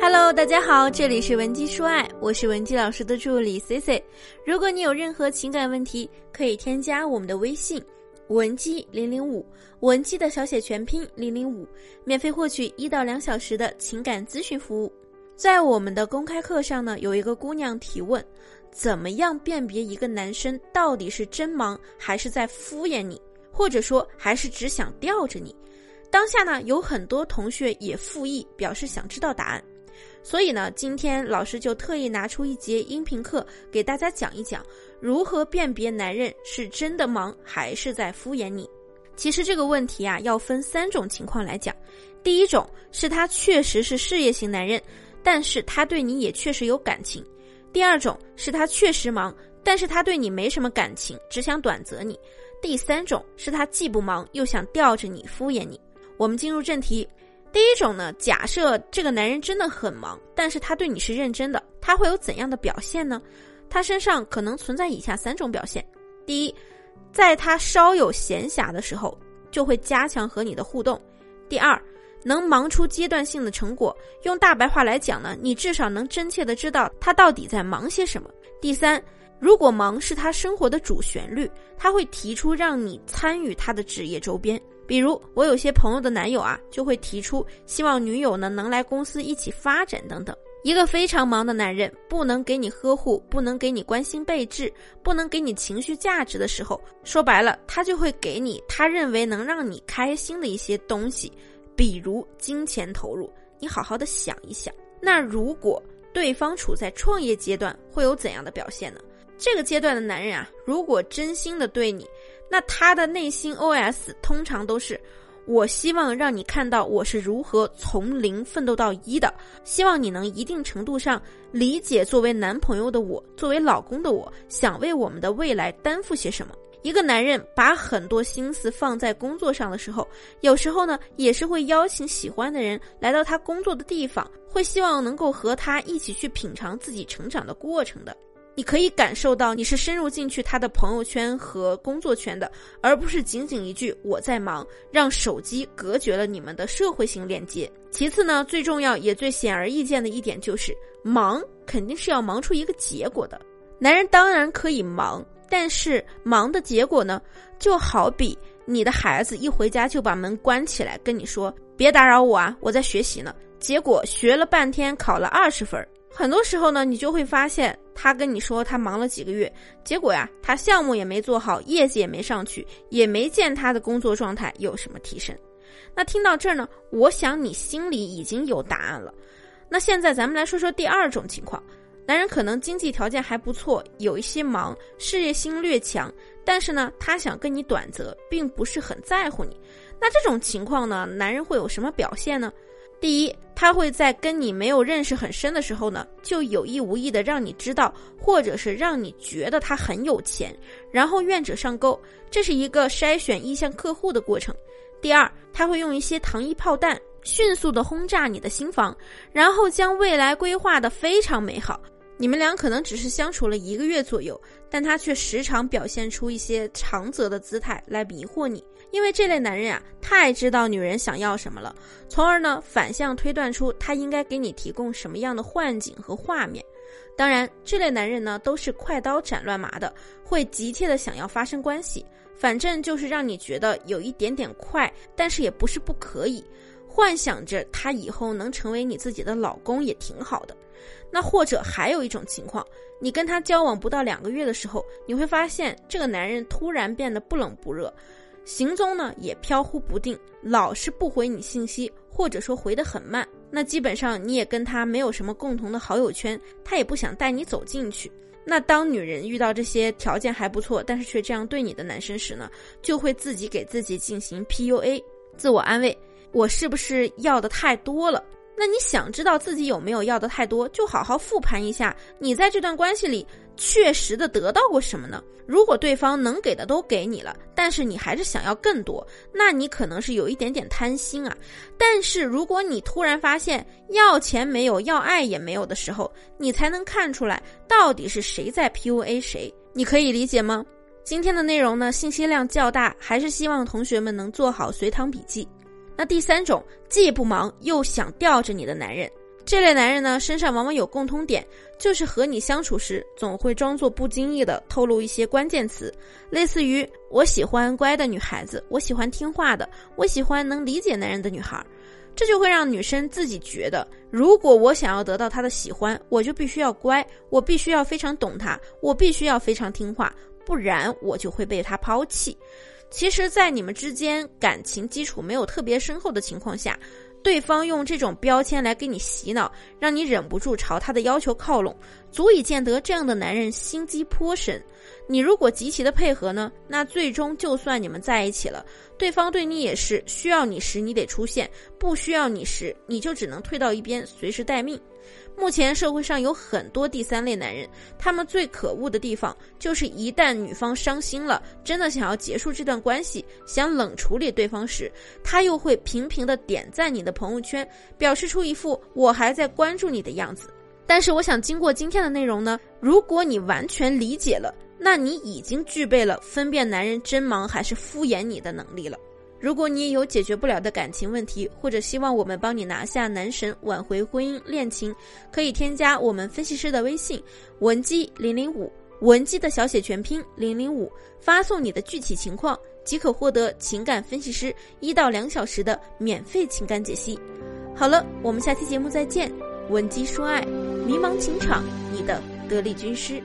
Hello，大家好，这里是文姬说爱，我是文姬老师的助理 C C。如果你有任何情感问题，可以添加我们的微信文姬零零五，文姬的小写全拼零零五，免费获取一到两小时的情感咨询服务。在我们的公开课上呢，有一个姑娘提问：怎么样辨别一个男生到底是真忙，还是在敷衍你，或者说还是只想吊着你？当下呢，有很多同学也附议表示想知道答案。所以呢，今天老师就特意拿出一节音频课给大家讲一讲，如何辨别男人是真的忙还是在敷衍你。其实这个问题啊，要分三种情况来讲。第一种是他确实是事业型男人，但是他对你也确实有感情；第二种是他确实忙，但是他对你没什么感情，只想短择你；第三种是他既不忙又想吊着你敷衍你。我们进入正题。第一种呢，假设这个男人真的很忙，但是他对你是认真的，他会有怎样的表现呢？他身上可能存在以下三种表现：第一，在他稍有闲暇的时候，就会加强和你的互动；第二，能忙出阶段性的成果。用大白话来讲呢，你至少能真切的知道他到底在忙些什么。第三，如果忙是他生活的主旋律，他会提出让你参与他的职业周边。比如我有些朋友的男友啊，就会提出希望女友呢能来公司一起发展等等。一个非常忙的男人，不能给你呵护，不能给你关心备至，不能给你情绪价值的时候，说白了，他就会给你他认为能让你开心的一些东西，比如金钱投入。你好好的想一想，那如果对方处在创业阶段，会有怎样的表现呢？这个阶段的男人啊，如果真心的对你。那他的内心 OS 通常都是：我希望让你看到我是如何从零奋斗到一的，希望你能一定程度上理解作为男朋友的我，作为老公的我想为我们的未来担负些什么。一个男人把很多心思放在工作上的时候，有时候呢也是会邀请喜欢的人来到他工作的地方，会希望能够和他一起去品尝自己成长的过程的。你可以感受到你是深入进去他的朋友圈和工作圈的，而不是仅仅一句我在忙，让手机隔绝了你们的社会性链接。其次呢，最重要也最显而易见的一点就是，忙肯定是要忙出一个结果的。男人当然可以忙，但是忙的结果呢，就好比你的孩子一回家就把门关起来，跟你说别打扰我啊，我在学习呢。结果学了半天，考了二十分。很多时候呢，你就会发现他跟你说他忙了几个月，结果呀，他项目也没做好，业绩也没上去，也没见他的工作状态有什么提升。那听到这儿呢，我想你心里已经有答案了。那现在咱们来说说第二种情况，男人可能经济条件还不错，有一些忙，事业心略强，但是呢，他想跟你短则，并不是很在乎你。那这种情况呢，男人会有什么表现呢？第一，他会在跟你没有认识很深的时候呢，就有意无意的让你知道，或者是让你觉得他很有钱，然后愿者上钩，这是一个筛选意向客户的过程。第二，他会用一些糖衣炮弹，迅速的轰炸你的心房，然后将未来规划的非常美好。你们俩可能只是相处了一个月左右，但他却时常表现出一些长则的姿态来迷惑你。因为这类男人啊，太知道女人想要什么了，从而呢反向推断出他应该给你提供什么样的幻景和画面。当然，这类男人呢都是快刀斩乱麻的，会急切的想要发生关系，反正就是让你觉得有一点点快，但是也不是不可以，幻想着他以后能成为你自己的老公也挺好的。那或者还有一种情况，你跟他交往不到两个月的时候，你会发现这个男人突然变得不冷不热。行踪呢也飘忽不定，老是不回你信息，或者说回得很慢。那基本上你也跟他没有什么共同的好友圈，他也不想带你走进去。那当女人遇到这些条件还不错，但是却这样对你的男生时呢，就会自己给自己进行 PUA，自我安慰：我是不是要的太多了？那你想知道自己有没有要的太多，就好好复盘一下，你在这段关系里确实的得到过什么呢？如果对方能给的都给你了，但是你还是想要更多，那你可能是有一点点贪心啊。但是如果你突然发现要钱没有，要爱也没有的时候，你才能看出来到底是谁在 PUA 谁。你可以理解吗？今天的内容呢，信息量较大，还是希望同学们能做好随堂笔记。那第三种，既不忙又想吊着你的男人，这类男人呢，身上往往有共通点，就是和你相处时总会装作不经意的透露一些关键词，类似于“我喜欢乖的女孩子，我喜欢听话的，我喜欢能理解男人的女孩”，这就会让女生自己觉得，如果我想要得到他的喜欢，我就必须要乖，我必须要非常懂他，我必须要非常听话，不然我就会被他抛弃。其实，在你们之间感情基础没有特别深厚的情况下。对方用这种标签来给你洗脑，让你忍不住朝他的要求靠拢，足以见得这样的男人心机颇深。你如果极其的配合呢，那最终就算你们在一起了，对方对你也是需要你时你得出现，不需要你时你就只能退到一边，随时待命。目前社会上有很多第三类男人，他们最可恶的地方就是一旦女方伤心了，真的想要结束这段关系，想冷处理对方时，他又会频频的点赞你的朋友圈，表示出一副我还在关注你的样子。但是我想，经过今天的内容呢，如果你完全理解了，那你已经具备了分辨男人真忙还是敷衍你的能力了。如果你也有解决不了的感情问题，或者希望我们帮你拿下男神，挽回婚姻恋情，可以添加我们分析师的微信文姬零零五，文姬的小写全拼零零五，发送你的具体情况，即可获得情感分析师一到两小时的免费情感解析。好了，我们下期节目再见。文姬说爱，迷茫情场，你的得力军师。